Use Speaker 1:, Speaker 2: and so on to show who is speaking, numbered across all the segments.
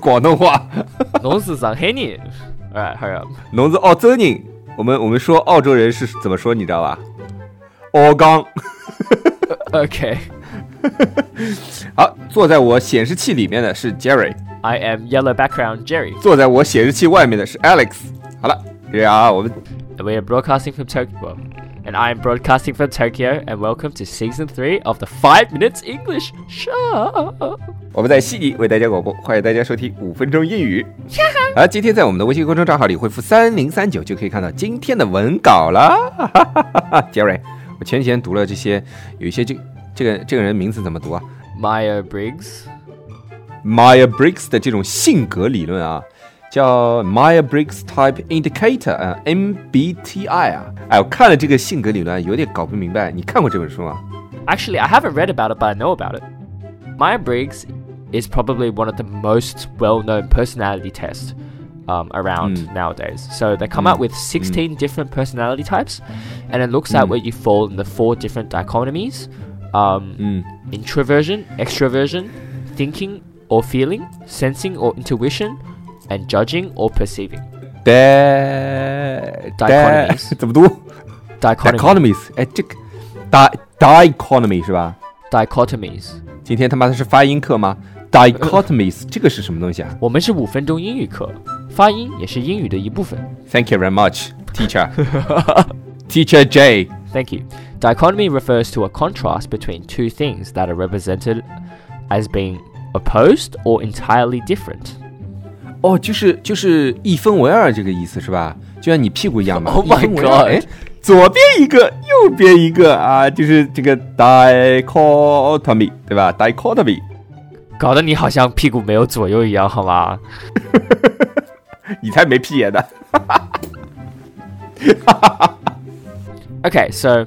Speaker 1: 广东话。
Speaker 2: 侬是上海人。Alright, hurry up.
Speaker 1: 侬是澳洲人，我们我们说澳洲人是怎么说，你知道吧？澳刚。
Speaker 2: Okay.
Speaker 1: 好，坐在我显示器里面的是
Speaker 2: Jerry，I am yellow background Jerry.
Speaker 1: 坐在我显示器外面的是 Alex。好了，这样啊，我们
Speaker 2: we are broadcasting from Tokyo. Well, and I am broadcasting from Tokyo. And welcome to season three of the Five Minutes English Show.
Speaker 1: 我们在悉尼为大家广播，欢迎大家收听五分钟英语。好，今天在我们的微信公众账号里回复三零三九就可以看到今天的文稿了。Jerry，我前几天读了这些，有一些这这个这个人名字怎么读啊
Speaker 2: Maya
Speaker 1: Briggs.？Maya Briggs 的这种性格理论啊，叫 Maya Briggs Type Indicator 啊，MBTI 啊。哎，我看了这个性格理论，有点搞不明白。你看过这本书吗？
Speaker 2: Actually, I haven't read about it, but I know about it. Maya Briggs is probably one of the most well known personality tests um, around
Speaker 1: Mm.
Speaker 2: nowadays. So they come out with 16 different personality types, and it looks at where you fall in the four different dichotomies um,
Speaker 1: 嗯
Speaker 2: introversion, extroversion, thinking or feeling, sensing or intuition, and judging or perceiving.
Speaker 1: ，di
Speaker 2: Dichotomies
Speaker 1: 怎么读
Speaker 2: Dichotomy,
Speaker 1: ？Dichotomies，哎，这个 di dichotomy 是吧？
Speaker 2: dichotomies.
Speaker 1: 今天他妈的是发音课吗？Dichotomies 这个是什么东西啊
Speaker 2: 我们是五分钟英语课，发音也是英语的一部分。
Speaker 1: ？Thank you very much, teacher. Teacher J.
Speaker 2: Thank you. Dichotomy refers to a contrast between two things that are represented as being opposed or entirely different.
Speaker 1: 哦，就是就是一分为二这个意思是吧？就像你屁股一样嘛。
Speaker 2: Oh
Speaker 1: 一
Speaker 2: my God
Speaker 1: 哎，左边一个，右边一个啊，就是这个 dichotomy 对吧？dichotomy。
Speaker 2: 搞得你好像屁股没有左右一样，好吗？
Speaker 1: 你才没屁眼呢。
Speaker 2: Okay, so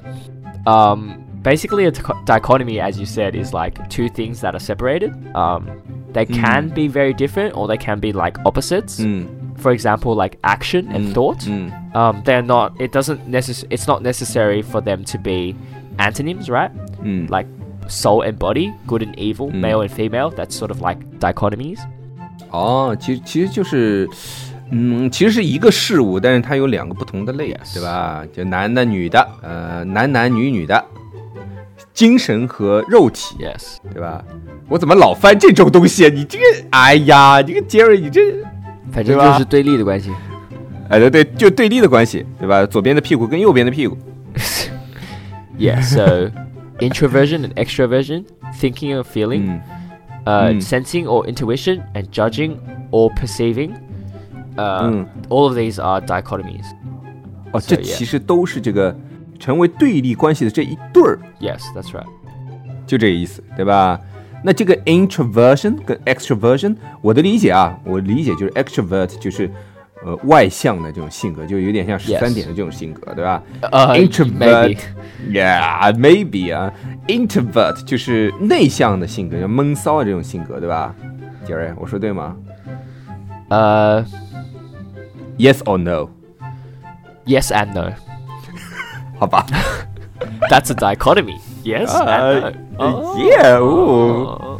Speaker 2: um, basically, a dichotomy, as you said, is like two things that are separated. Um, they can be very different, or they can be like opposites.
Speaker 1: 嗯
Speaker 2: For example, like action and thought.
Speaker 1: 嗯
Speaker 2: Um, they're not. It doesn't necess- It's not necessary for them to be antonyms, right?
Speaker 1: 嗯
Speaker 2: Like soul and body, good and evil,
Speaker 1: Mm.
Speaker 2: male and female. That's sort of like dichotomies.
Speaker 1: 哦，其实其实就是，嗯，其实是一个事物，但是它有两个不同的类
Speaker 2: Yes
Speaker 1: 对吧？就男的、女的，呃，男男女女的， 精神和肉体
Speaker 2: Yes.
Speaker 1: 对吧？我怎么老翻这种东西啊？你这个，哎呀，这个杰瑞，你这，
Speaker 2: 反
Speaker 1: 正就是
Speaker 2: 对立的关系。
Speaker 1: 哎，对对，就对立的关系，对吧？左边的屁股跟右边的屁股，
Speaker 2: Yeah. So introversion and extroversion, thinking or feeling,
Speaker 1: 嗯
Speaker 2: uh,
Speaker 1: Mm.
Speaker 2: sensing or intuition, and judging or perceiving. Uh,
Speaker 1: Mm.
Speaker 2: All of these are dichotomies.
Speaker 1: 哦，
Speaker 2: So,
Speaker 1: 这
Speaker 2: yeah.
Speaker 1: 其实都是这个 成为对立关系的这一对儿
Speaker 2: ，Yes, that's right.
Speaker 1: 就这个意思，对吧？那这个 introversion 跟 extroversion，我的理解啊，我理解就是 extrovert 就是呃外向的这种性格，就有点像十三点的这种性格，对吧
Speaker 2: Uh,
Speaker 1: Introvert. Yeah, maybe 啊，introvert 就是内向的性格，就闷骚的这种性格，对吧？杰瑞，我说对吗 Uh,？Yes or
Speaker 2: no？yes and no.
Speaker 1: 好吧。
Speaker 2: That's a dichotomy. Yes. Ah, no. Uh, oh.
Speaker 1: Yeah. Oh.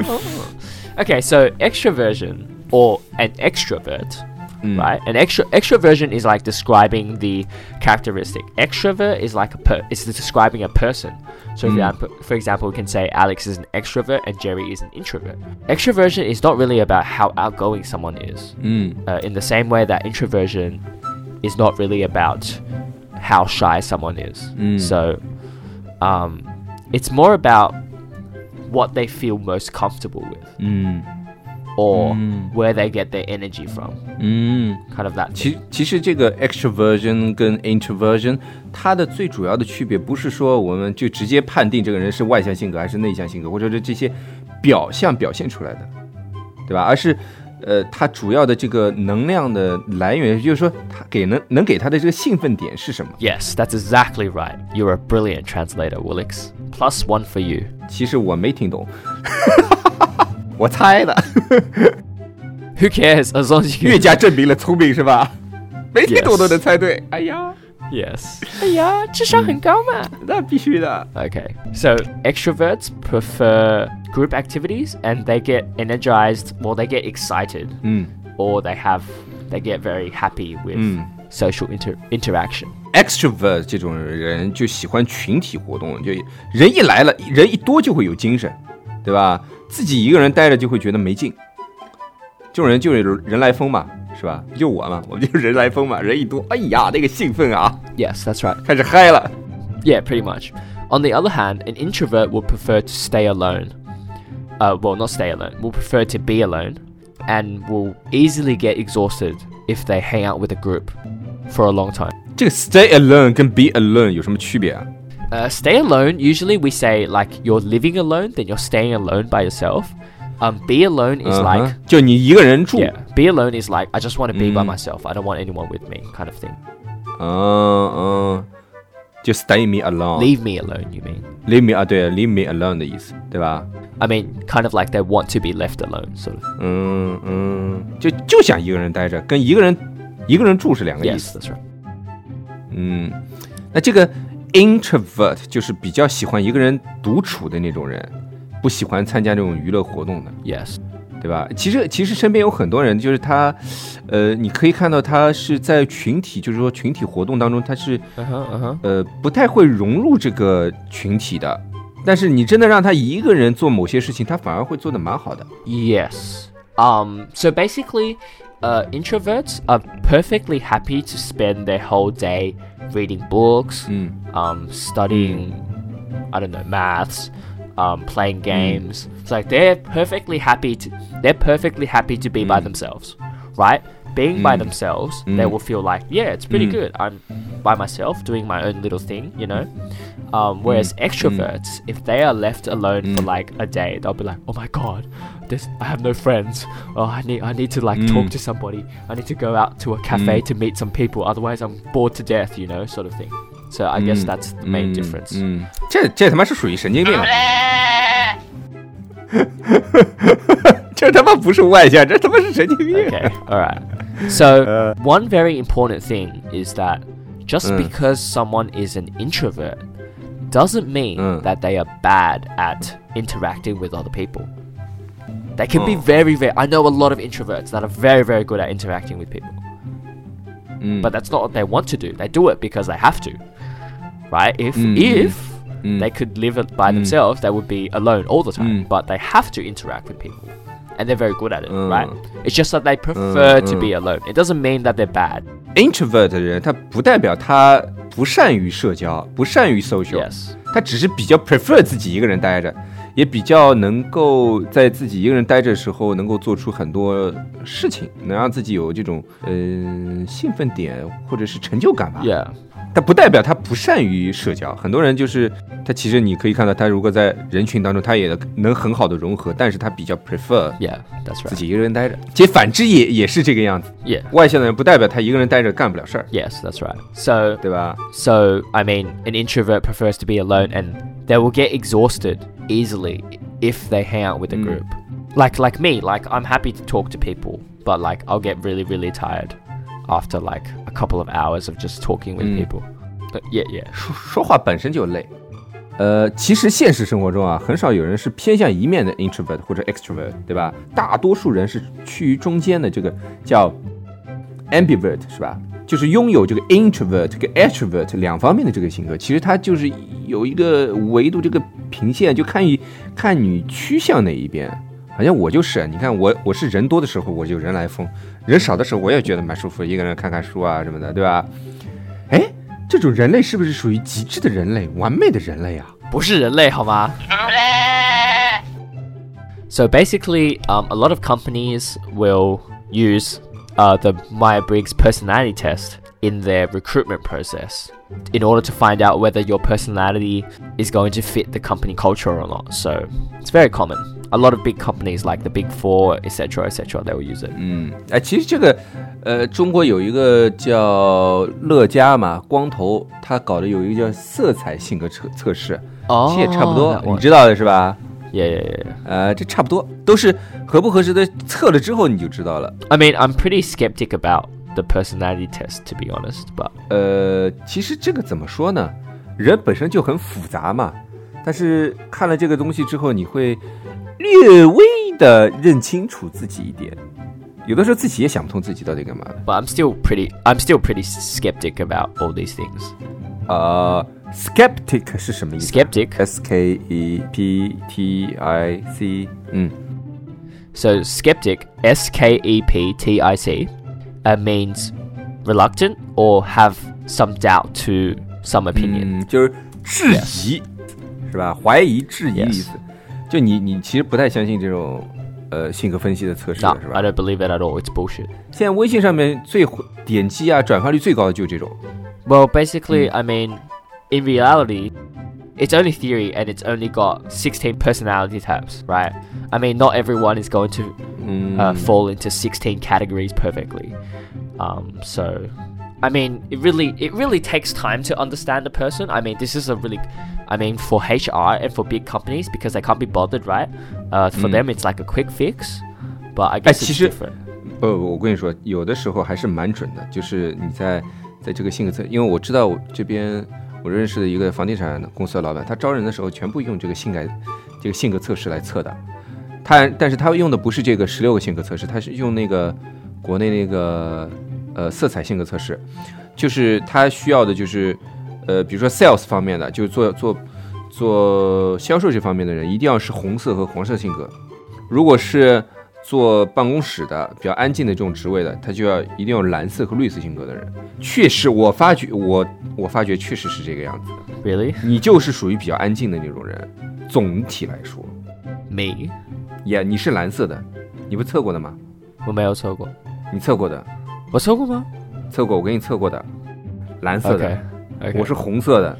Speaker 2: Okay, so extroversion or an extrovert,
Speaker 1: mm.
Speaker 2: right? An extra extroversion is like describing the characteristic. Extrovert is like a per it's describing a person. So for,
Speaker 1: mm.
Speaker 2: example, for example, we can say Alex is an extrovert and Jerry is an introvert. Extroversion is not really about how outgoing someone is.
Speaker 1: Mm.
Speaker 2: Uh, in the same way that introversion is not really about how shy someone is.
Speaker 1: Mm.
Speaker 2: So, um, it's more about what they feel most comfortable with.
Speaker 1: 嗯
Speaker 2: or
Speaker 1: 嗯
Speaker 2: where they get their energy from.
Speaker 1: 嗯，
Speaker 2: Kind of that.
Speaker 1: 其其实这个 extroversion 跟 introversion，它的最主要的区别不是说我们就直接判定这个人是外向性格还是内向性格，或者是这些表象表现出来的，对吧？而是 呃，它主要的这个能量的来源，就是说它给能能给他的这个兴奋点是什么？
Speaker 2: Yes, that's exactly right. You're a brilliant translator, Willix. Plus one for you.
Speaker 1: 其实我没听懂，我猜的，
Speaker 2: Who cares? As long as you
Speaker 1: 越加证明了聪明是吧？没听懂
Speaker 2: Yes
Speaker 1: 都能猜对，哎呀，
Speaker 2: Yes. 哎呀，智商很高嘛。
Speaker 1: 那必须的。
Speaker 2: Okay. So extroverts prefer group activities and they get energized, well, they get excited,
Speaker 1: 嗯
Speaker 2: or they have, they get very happy with
Speaker 1: 嗯。
Speaker 2: social inter- interaction.
Speaker 1: extrovert 这种人就喜欢群体活动，就人一来了，人一多就会有精神，对吧？自己一个人待着就会觉得没劲。这种人就是人来疯嘛，是吧？不就我嘛，我就是人来疯嘛，人一多，哎呀，那个兴奋啊，
Speaker 2: Yes, that's right.
Speaker 1: 开始嗨了。
Speaker 2: Yeah, pretty much. On the other hand, an introvert would prefer to stay alone. Uh, well, not stay alone, will prefer to be alone and will easily get exhausted if they hang out with a group for a long time.
Speaker 1: 这个 stay alone 跟 be alone 有什么区别啊？
Speaker 2: Uh, stay alone, usually we say like you're living alone, then you're staying alone by yourself. Um, be alone is
Speaker 1: 嗯哼
Speaker 2: like,
Speaker 1: 就你一个人住，
Speaker 2: yeah, be alone is like, I just want to be by
Speaker 1: Mm.
Speaker 2: myself. I don't want anyone with me, kind of thing.
Speaker 1: 嗯嗯， 就 stay me alone，leave
Speaker 2: me alone, you mean?
Speaker 1: Leave me 啊，对，leave me alone 的意思，对吧
Speaker 2: ？I mean, kind of like they want to be left alone, sort of.
Speaker 1: 嗯嗯，就就想一个人待着，跟一个人一个人住是两个意
Speaker 2: Yes,
Speaker 1: 思。
Speaker 2: that's right.
Speaker 1: 嗯，那这个 introvert 就是比较喜欢一个人独处的那种人，不喜欢参加这种娱乐活动的
Speaker 2: ，Yes.
Speaker 1: 对吧？其实其实身边有很多人，就是他，呃，你可以看到他是在群体，就是说群体活动当中，他是
Speaker 2: Uh huh, uh huh.
Speaker 1: 呃不太会融入这个群体的。但是你真的让他一个人做某些事情，他反而会做得蛮好的。
Speaker 2: Yes. Um, so basically, uh, introverts are perfectly happy to spend their whole day reading books,
Speaker 1: 嗯
Speaker 2: um, studying, I don't know, maths, um, playing games. It's like they're perfectly happy to they're perfectly happy to be by mm. themselves, right? Being by mm. themselves, mm. they will feel like, yeah, it's pretty good. I'm by myself doing my own little thing, you know. Um, whereas extroverts, if they are left alone for like a day, they'll be like, oh my god, this I have no friends. Oh, I need I need to like talk to somebody. I need to go out to a cafe to meet some people. Otherwise, I'm bored to death, you know, sort of thing. So I guess that's the main
Speaker 1: 嗯
Speaker 2: difference.
Speaker 1: 嗯，这这他妈是属于神经病啊！这他妈不是外向，这他妈是神经病。
Speaker 2: Okay, all right. So one very important thing is that just
Speaker 1: Uh.
Speaker 2: because someone is an introvert doesn't mean
Speaker 1: Uh.
Speaker 2: that they are bad at interacting with other people. They can be
Speaker 1: Oh.
Speaker 2: very, very. I know a lot of introverts that are very, very good at interacting with people,
Speaker 1: 嗯
Speaker 2: but that's not what they want to do. They do it because they have to, right? If
Speaker 1: Mm,
Speaker 2: if
Speaker 1: mm.
Speaker 2: they could live it by themselves, they would be alone all the time.
Speaker 1: Mm.
Speaker 2: But they have to interact with people, and they're very good at it,
Speaker 1: Mm.
Speaker 2: right? It's just that they prefer to
Speaker 1: mm.
Speaker 2: be alone. It doesn't mean that they're bad.
Speaker 1: introvert 的人，他不代表他不善于社交，不善于 social，、
Speaker 2: Yes.
Speaker 1: 他只是比较 prefer 自己一个人待着，也比较能够在自己一个人待着的时候，能够做出很多事情，能让自己有这种嗯、兴奋点或者是成就感吧。
Speaker 2: Yeah.
Speaker 1: 但不代表他不善于社交。很多人就是他，其实你可以看到，他如果在人群当中，他也能很好的融合，但是他比较 prefer
Speaker 2: Yeah. That's
Speaker 1: 自
Speaker 2: right.
Speaker 1: 己一个人待着。其实反之也也是这个样子。
Speaker 2: Yeah.
Speaker 1: 外向的人不代表他一个人待着干不了事儿，
Speaker 2: Yes, that's right. So,
Speaker 1: 对吧？
Speaker 2: so I mean, an introvert prefers to be alone, and they will get exhausted easily if they hang out with a
Speaker 1: Mm.
Speaker 2: group. Like, like me. Like, I'm happy to talk to people, but like, I'll get really, really tired after like a couple of hours of just talking with
Speaker 1: Mm.
Speaker 2: people. Yeah, yeah.
Speaker 1: 说说话本身就累。呃，其实现实生活中啊，很少有人是偏向一面的 introvert 或者 extrovert，对吧？大多数人是趋于中间的，这个叫 ambivert，是吧？就是拥有这个 introvert 跟 extrovert 两方面的这个性格。其实它就是有一个维度，这个平线就看你看你趋向哪一边。好像我就是，你看我我是人多的时候我就人来疯，人少的时候我也觉得蛮舒服，一个人看看书啊什么的，对吧？哎，这种人类是不是属于极致的人类，完美的人类啊？
Speaker 2: 不是人类好吗？ So basically, um, a lot of companies will use uh, the Meyer Briggs personality test in their recruitment process in order to find out whether your personality is going to fit the company culture or not. So it's very common. A lot of big companies like the Big Four, etc., etc., they will use it.
Speaker 1: 嗯，哎，其实这个，呃，中国有一个叫乐嘉嘛，光头，他搞的有一个叫色彩性格测测试，
Speaker 2: 哦
Speaker 1: 其实也差不多
Speaker 2: that，
Speaker 1: 你
Speaker 2: one.
Speaker 1: 知道的是吧？
Speaker 2: Yeah, yeah, yeah. yeah.
Speaker 1: 呃，这差不多，都是合不合适的，测了之后你就知道了。
Speaker 2: I mean, I'm pretty skeptic about the personality test, to be honest. But
Speaker 1: 呃，其实这个怎么说呢？人本身就很复杂嘛，但是看了这个东西之后，你会 略微的认清楚自己一点。有的时候自己也想不通自己到底干嘛的。
Speaker 2: but I'm still pretty I'm still pretty skeptic about all these things.
Speaker 1: 呃，skeptic 是什么意思
Speaker 2: Skeptic
Speaker 1: ？S K E P T I C，嗯
Speaker 2: So skeptic, S K E P T I C, uh, means reluctant or have some doubt to some opinion.
Speaker 1: 嗯，就是质疑是吧？怀疑、质疑的意思。 就你，你其实不太相信这种呃性格分析的测试
Speaker 2: No,
Speaker 1: 的是
Speaker 2: I
Speaker 1: 吧？
Speaker 2: don't believe it at all. It's bullshit.
Speaker 1: 现在微信上面最点击啊、转发率最高的就是这种。
Speaker 2: Well, basically, I mean, in reality, it's only theory and it's only got 16 personality types, right? I mean, not everyone is going to
Speaker 1: 嗯
Speaker 2: uh, fall into 16 categories perfectly. Um, so, I mean, it really it really takes time to understand a person. I mean, this is a really, I mean, for HR and for big companies because they can't be bothered, right? Uh, for them, it's like a quick fix. But I guess it's different.
Speaker 1: 不，我跟你说，有的时候还是蛮准的，就是你在在这个性格测，因为我知道我这边我认识的一个房地产公司的老板，他招人的时候全部用这个性格这个性格测试来测的。他但是他用的不是这个十六个性格测试，他是用那个国内那个呃色彩性格测试，就是他需要的就是呃比如说 sales 方面的，就是做做做销售这方面的人，一定要是红色和黄色性格。如果是做办公室的比较安静的这种职位的，他就要一定要蓝色和绿色性格的人。确实，我发觉我我发觉确实是这个样子的。
Speaker 2: Really?
Speaker 1: 你就是属于比较安静的那种人。总体来说
Speaker 2: ，Me?
Speaker 1: 也、你是蓝色的，你不测过的吗？
Speaker 2: 我没有测过。
Speaker 1: 你测过的，
Speaker 2: 我测过吗？
Speaker 1: 测过，我给你测过的，蓝色的
Speaker 2: Okay. Okay.
Speaker 1: 我是红色的。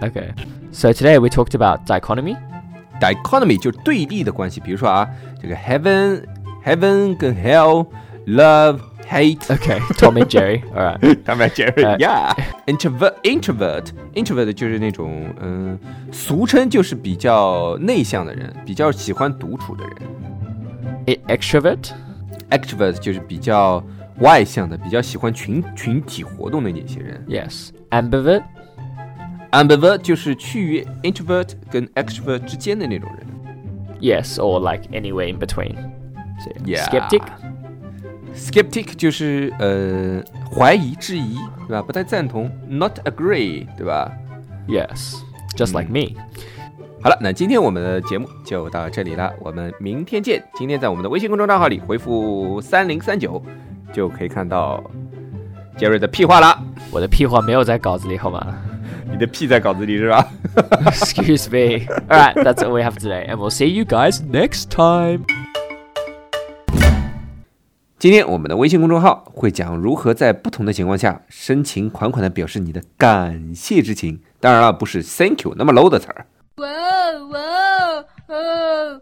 Speaker 2: Okay. So today we talked about dichotomy.
Speaker 1: dichotomy 就是对立的关系，比如说啊，这个 heaven heaven 跟 hell love hate，
Speaker 2: Okay. Tom and Jerry. All right.
Speaker 1: 他们 Jerry
Speaker 2: 呃
Speaker 1: yeah introvert introvert introvert 就是那种嗯，俗称就是比较内向的人，比较喜欢独处的人。
Speaker 2: E- extrovert.
Speaker 1: extrovert 就是比较 外向的，比较喜欢群群体活动的那些人。
Speaker 2: Yes. Ambivert.
Speaker 1: ambivert 就是趋于 introvert 跟 extrovert 之间的那种人。
Speaker 2: Yes, or like anywhere in between.
Speaker 1: Yeah.
Speaker 2: Skeptic.
Speaker 1: skeptic 就是呃怀疑、质疑，对吧？不太赞同，not agree，对吧
Speaker 2: ？Yes. Just like me.
Speaker 1: 好了，那今天我们的节目就到这里了，我们明天见。今天在我们的微信公众账号里回复三零三九，就可以看到杰瑞的屁话了。
Speaker 2: 我的屁话没有在稿子里，好吗？
Speaker 1: 你的屁在稿子里是吧
Speaker 2: ？Excuse me. Alright, that's all we have today, and we'll see you guys next time.
Speaker 1: 今天我们的微信公众号会讲如何在不同的情况下深情款款的表示你的感谢之情。当然了，不是 Thank you 那么 low 的词儿。
Speaker 3: 哇哦哇哦哦！